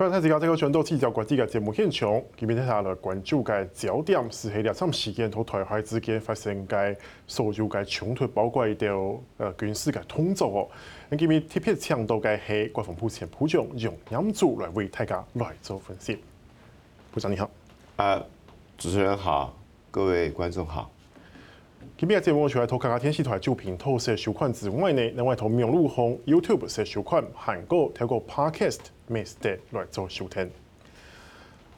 欢迎大家这个全都聚焦国际的节目现场，今天下来关注嘅焦点是喺两场事件同台海之间发生嘅所有嘅冲突，包括到呃军事嘅动作哦。咁今日特别强到嘅系国防部前部长杨炎竹来为大家来做分析。部长你好，啊，主持人好，各位观众好。今日嘅节目除了同客家电视台主频道设收看之外呢，另外同明路红 YouTube 设收看，韩国透过 Podcast。Mr. 来做收听。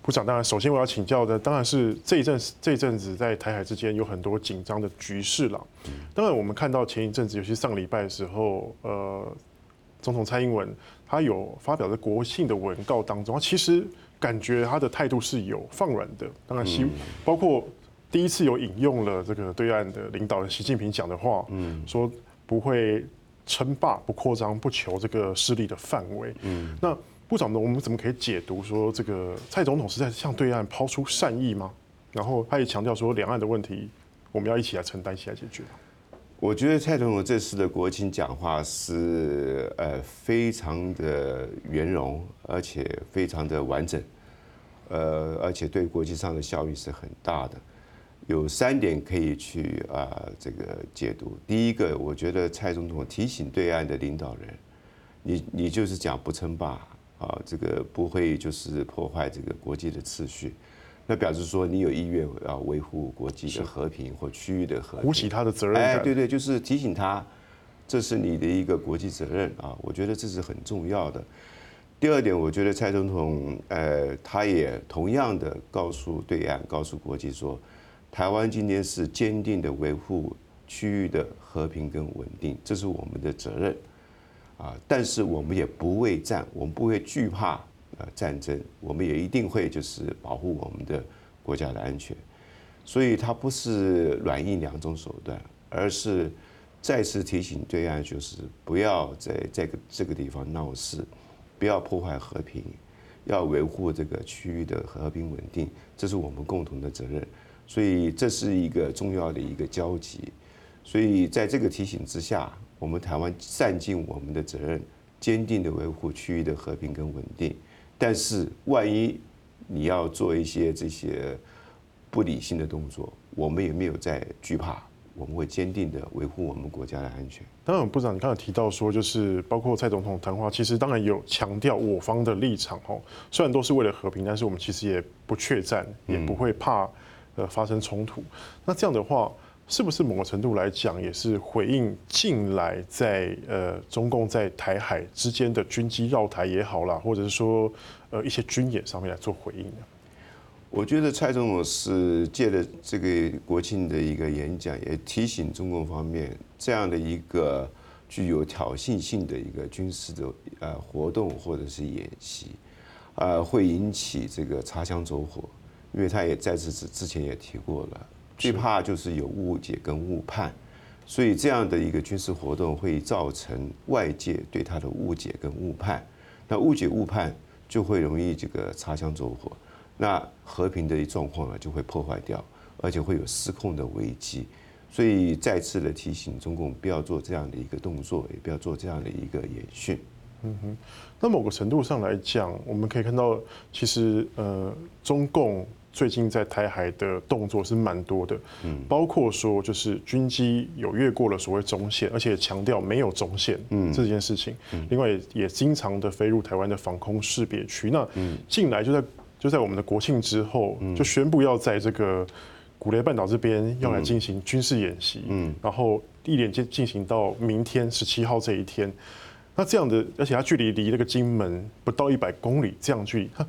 部长，当然，首先我要请教的，当然是这一阵这一阵子在台海之间有很多紧张的局势了。当然，我们看到前一阵子，尤其上个礼拜的时候，呃，总统蔡英文他有发表在国庆的文告当中，他其实感觉他的态度是有放软的。当然，希包括第一次有引用了这个对岸的领导人习近平讲的话，嗯，说不会称霸、不扩张、不求这个势力的范围。嗯，那。部长呢？我们怎么可以解读说这个蔡总统是在向对岸抛出善意吗？然后他也强调说，两岸的问题我们要一起来承担，一起来解决。我觉得蔡总统这次的国庆讲话是呃非常的圆融，而且非常的完整，呃，而且对国际上的效益是很大的。有三点可以去啊这个解读。第一个，我觉得蔡总统提醒对岸的领导人，你你就是讲不称霸。啊，这个不会就是破坏这个国际的秩序，那表示说你有意愿要维护国际的和平或区域的和平，负起他的责任。哎，对对，就是提醒他，这是你的一个国际责任啊，我觉得这是很重要的。第二点，我觉得蔡总统呃，他也同样的告诉对岸，告诉国际说，台湾今天是坚定的维护区域的和平跟稳定，这是我们的责任。啊！但是我们也不畏战，我们不会惧怕呃战争，我们也一定会就是保护我们的国家的安全。所以它不是软硬两种手段，而是再次提醒对岸，就是不要在这个这个地方闹事，不要破坏和平，要维护这个区域的和平稳定，这是我们共同的责任。所以这是一个重要的一个交集。所以在这个提醒之下。我们台湾善尽我们的责任，坚定的维护区域的和平跟稳定。但是，万一你要做一些这些不理性的动作，我们也没有在惧怕，我们会坚定的维护我们国家的安全。当然，部长，你刚才提到说，就是包括蔡总统谈话，其实当然有强调我方的立场哦。虽然都是为了和平，但是我们其实也不怯战，也不会怕呃发生冲突。那这样的话。是不是某个程度来讲，也是回应近来在呃中共在台海之间的军机绕台也好啦，或者是说呃一些军演上面来做回应呢？我觉得蔡总统是借着这个国庆的一个演讲，也提醒中共方面，这样的一个具有挑衅性的一个军事的呃活动或者是演习，呃会引起这个擦枪走火，因为他也在此之之前也提过了。最怕就是有误解跟误判，所以这样的一个军事活动会造成外界对他的误解跟误判，那误解误判就会容易这个擦枪走火，那和平的状况呢就会破坏掉，而且会有失控的危机，所以再次的提醒中共不要做这样的一个动作，也不要做这样的一个演训。嗯哼，那某个程度上来讲，我们可以看到，其实呃中共。最近在台海的动作是蛮多的，嗯，包括说就是军机有越过了所谓中线，而且强调没有中线，嗯，这件事情。另外也也经常的飞入台湾的防空识别区。那进来就在就在我们的国庆之后，就宣布要在这个古雷半岛这边要来进行军事演习，嗯，然后一连进进行到明天十七号这一天。那这样的，而且它距离离那个金门不到一百公里，这样距离，他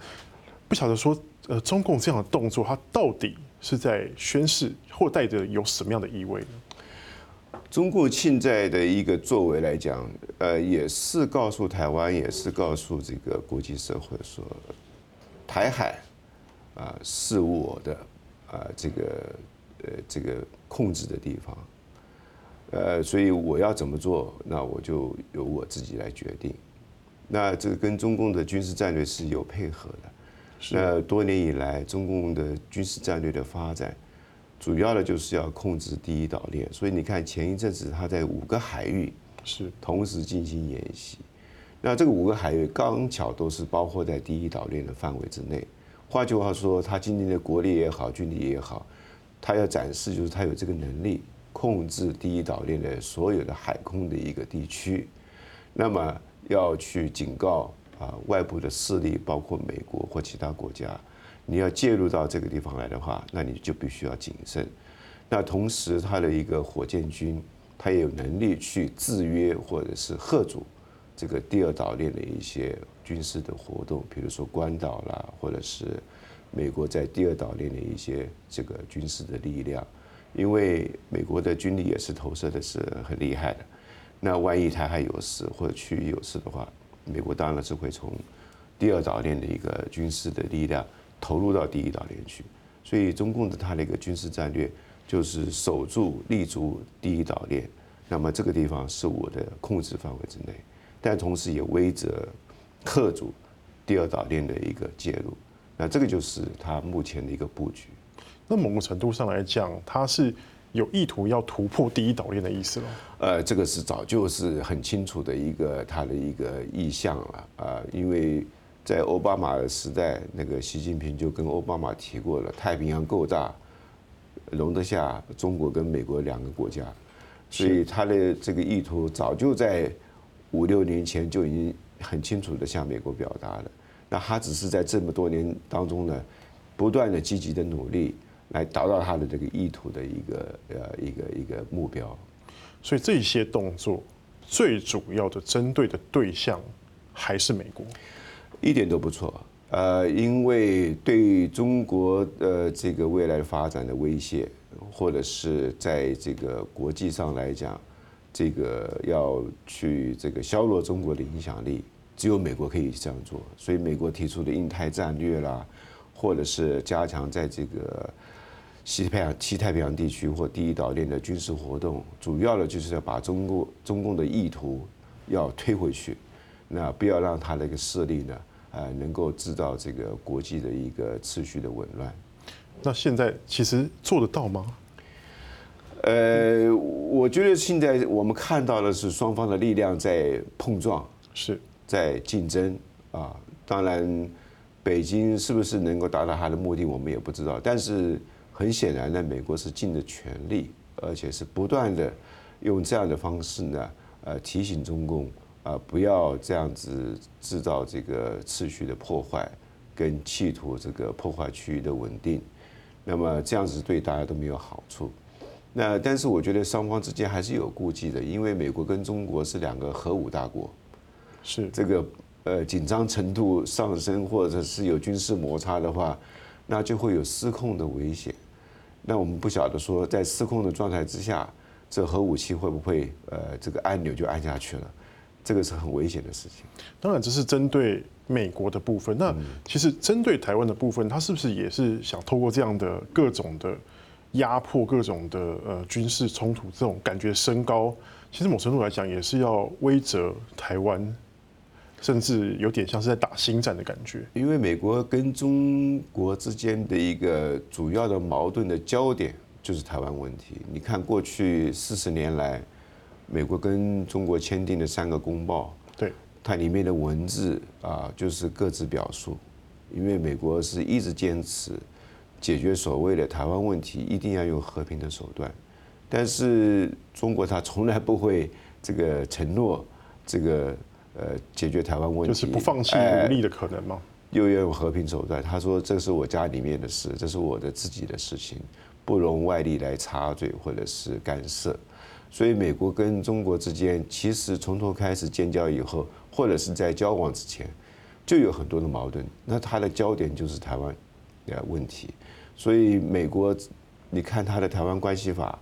不晓得说。呃，中共这样的动作，它到底是在宣示，或带着有什么样的意味呢？中共现在的一个作为来讲，呃，也是告诉台湾，也是告诉这个国际社会说，台海啊是我的啊这个呃这个控制的地方，呃，所以我要怎么做，那我就由我自己来决定。那这个跟中共的军事战略是有配合的。那多年以来，中共的军事战略的发展，主要的就是要控制第一岛链。所以你看，前一阵子他在五个海域是同时进行演习。那这个五个海域刚巧都是包括在第一岛链的范围之内。换句话说，他今天的国力也好，军力也好，他要展示就是他有这个能力控制第一岛链的所有的海空的一个地区。那么要去警告啊外部的势力，包括美国或其他国家，你要介入到这个地方来的话，那你就必须要谨慎。那同时，他的一个火箭军，他也有能力去制约或者是贺阻这个第二岛链的一些。军事的活动，比如说关岛啦，或者是美国在第二岛链的一些这个军事的力量，因为美国的军力也是投射的是很厉害的。那万一台海有事或者区域有事的话，美国当然是会从第二岛链的一个军事的力量投入到第一岛链去。所以中共的它的一个军事战略就是守住立足第一岛链，那么这个地方是我的控制范围之内，但同时也威则克阻第二岛链的一个介入，那这个就是它目前的一个布局。那某个程度上来讲，它是有意图要突破第一岛链的意思了。呃，这个是早就是很清楚的一个他的一个意向了啊，因为在奥巴马的时代，那个习近平就跟奥巴马提过了，太平洋够大，容得下中国跟美国两个国家，所以他的这个意图早就在五六年前就已经。很清楚的向美国表达了，那他只是在这么多年当中呢，不断的积极的努力来达到他的这个意图的一个呃一个一个目标。所以这些动作最主要的针对的对象还是美国，一点都不错。呃，因为对中国的这个未来发展的威胁，或者是在这个国际上来讲，这个要去这个削弱中国的影响力。只有美国可以这样做，所以美国提出的印太战略啦，或者是加强在这个西太平西太平洋地区或第一岛链的军事活动，主要的就是要把中共中共的意图要推回去，那不要让他的一个势力呢，呃，能够制造这个国际的一个秩序的紊乱。那现在其实做得到吗？呃，我觉得现在我们看到的是双方的力量在碰撞，是。在竞争啊，当然，北京是不是能够达到他的目的，我们也不知道。但是很显然呢，美国是尽了全力，而且是不断的用这样的方式呢，呃，提醒中共啊，不要这样子制造这个秩序的破坏，跟企图这个破坏区域的稳定。那么这样子对大家都没有好处。那但是我觉得双方之间还是有顾忌的，因为美国跟中国是两个核武大国。是这个呃紧张程度上升，或者是有军事摩擦的话，那就会有失控的危险。那我们不晓得说，在失控的状态之下，这核武器会不会呃这个按钮就按下去了？这个是很危险的事情。当然，这是针对美国的部分。那其实针对台湾的部分，他是不是也是想透过这样的各种的压迫、各种的呃军事冲突这种感觉升高？其实某程度来讲，也是要威责台湾。甚至有点像是在打新战的感觉，因为美国跟中国之间的一个主要的矛盾的焦点就是台湾问题。你看过去四十年来，美国跟中国签订的三个公报，对，它里面的文字啊，就是各自表述。因为美国是一直坚持解决所谓的台湾问题一定要用和平的手段，但是中国它从来不会这个承诺这个。呃，解决台湾问题就是不放弃努力的可能吗？又要用和平手段。他说：“这是我家里面的事，这是我的自己的事情，不容外力来插嘴或者是干涉。”所以，美国跟中国之间其实从头开始建交以后，或者是在交往之前，就有很多的矛盾。那他的焦点就是台湾的问题。所以，美国，你看他的台湾关系法，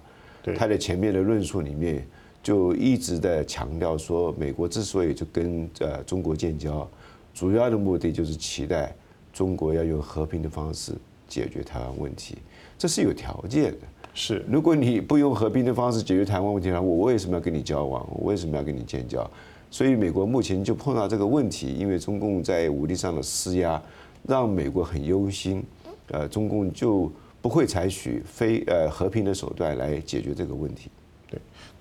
他的前面的论述里面。就一直在强调说，美国之所以就跟呃中国建交，主要的目的就是期待中国要用和平的方式解决台湾问题，这是有条件的。是，如果你不用和平的方式解决台湾问题的话，我为什么要跟你交往？我为什么要跟你建交？所以美国目前就碰到这个问题，因为中共在武力上的施压，让美国很忧心。呃，中共就不会采取非呃和平的手段来解决这个问题。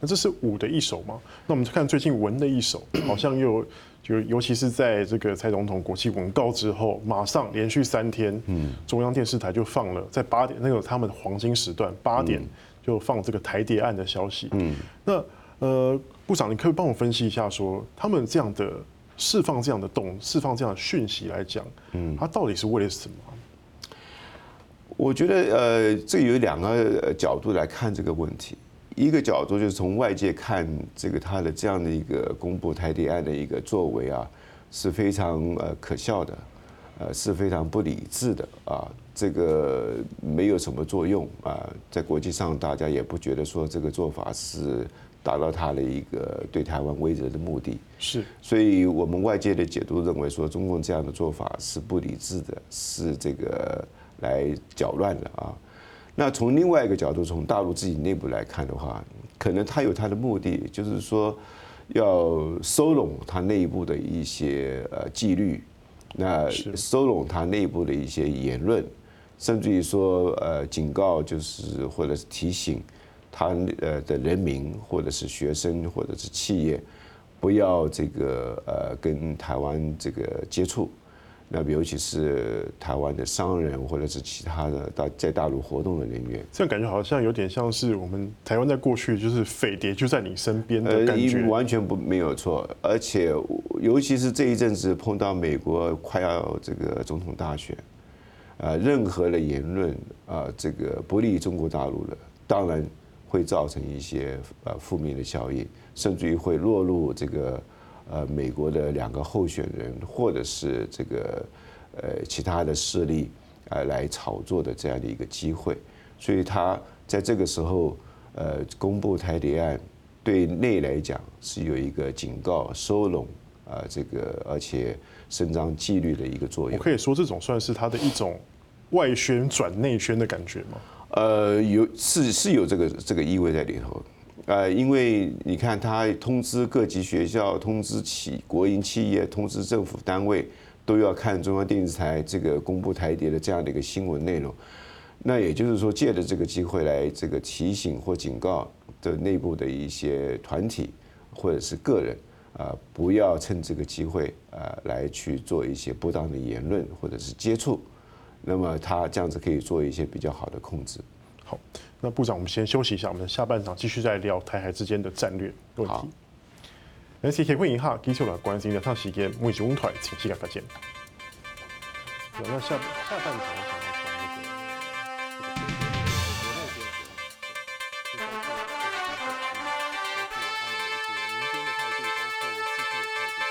那这是武的一手吗？那我们就看最近文的一手，好像又就尤其是在这个蔡总统国际文告之后，马上连续三天，嗯，中央电视台就放了在八点那个他们的黄金时段八点就放这个台谍案的消息，嗯，那呃部长，你可以帮我分析一下说，说他们这样的释放这样的动释放这样的讯息来讲，嗯，他到底是为了什么？我觉得呃，这有两个角度来看这个问题。一个角度就是从外界看这个他的这样的一个公布台地案的一个作为啊，是非常呃可笑的，呃是非常不理智的啊，这个没有什么作用啊，在国际上大家也不觉得说这个做法是达到他的一个对台湾威慑的目的。是，所以我们外界的解读认为说中共这样的做法是不理智的，是这个。来搅乱的啊，那从另外一个角度，从大陆自己内部来看的话，可能他有他的目的，就是说要收拢他内部的一些呃纪律，那收拢他内部的一些言论，甚至于说呃警告，就是或者是提醒他呃的人民，或者是学生，或者是企业，不要这个呃跟台湾这个接触。那尤其是台湾的商人，或者是其他的大在大陆活动的人员，这样感觉好像有点像是我们台湾在过去就是匪谍就在你身边的感觉。呃，完全不没有错，而且尤其是这一阵子碰到美国快要这个总统大选，呃，任何的言论啊，这个不利中国大陆的，当然会造成一些呃负面的效应，甚至于会落入这个。呃，美国的两个候选人，或者是这个呃其他的势力，呃来炒作的这样的一个机会，所以他在这个时候呃公布台谍案，对内来讲是有一个警告、收拢啊这个而且伸张纪律的一个作用。我可以说这种算是他的一种外宣转内宣的感觉吗？呃，有是是有这个这个意味在里头。呃，因为你看，他通知各级学校、通知企国营企业、通知政府单位，都要看中央电视台这个公布台谍的这样的一个新闻内容。那也就是说，借着这个机会来这个提醒或警告的内部的一些团体或者是个人啊，不要趁这个机会啊来去做一些不当的言论或者是接触。那么他这样子可以做一些比较好的控制。好，那部长，我们先休息一下，我们下半场继续再聊台海之间的战略问题。那先会一下，继续来关心的，趟时间每周五台请期待发见。那下下半场。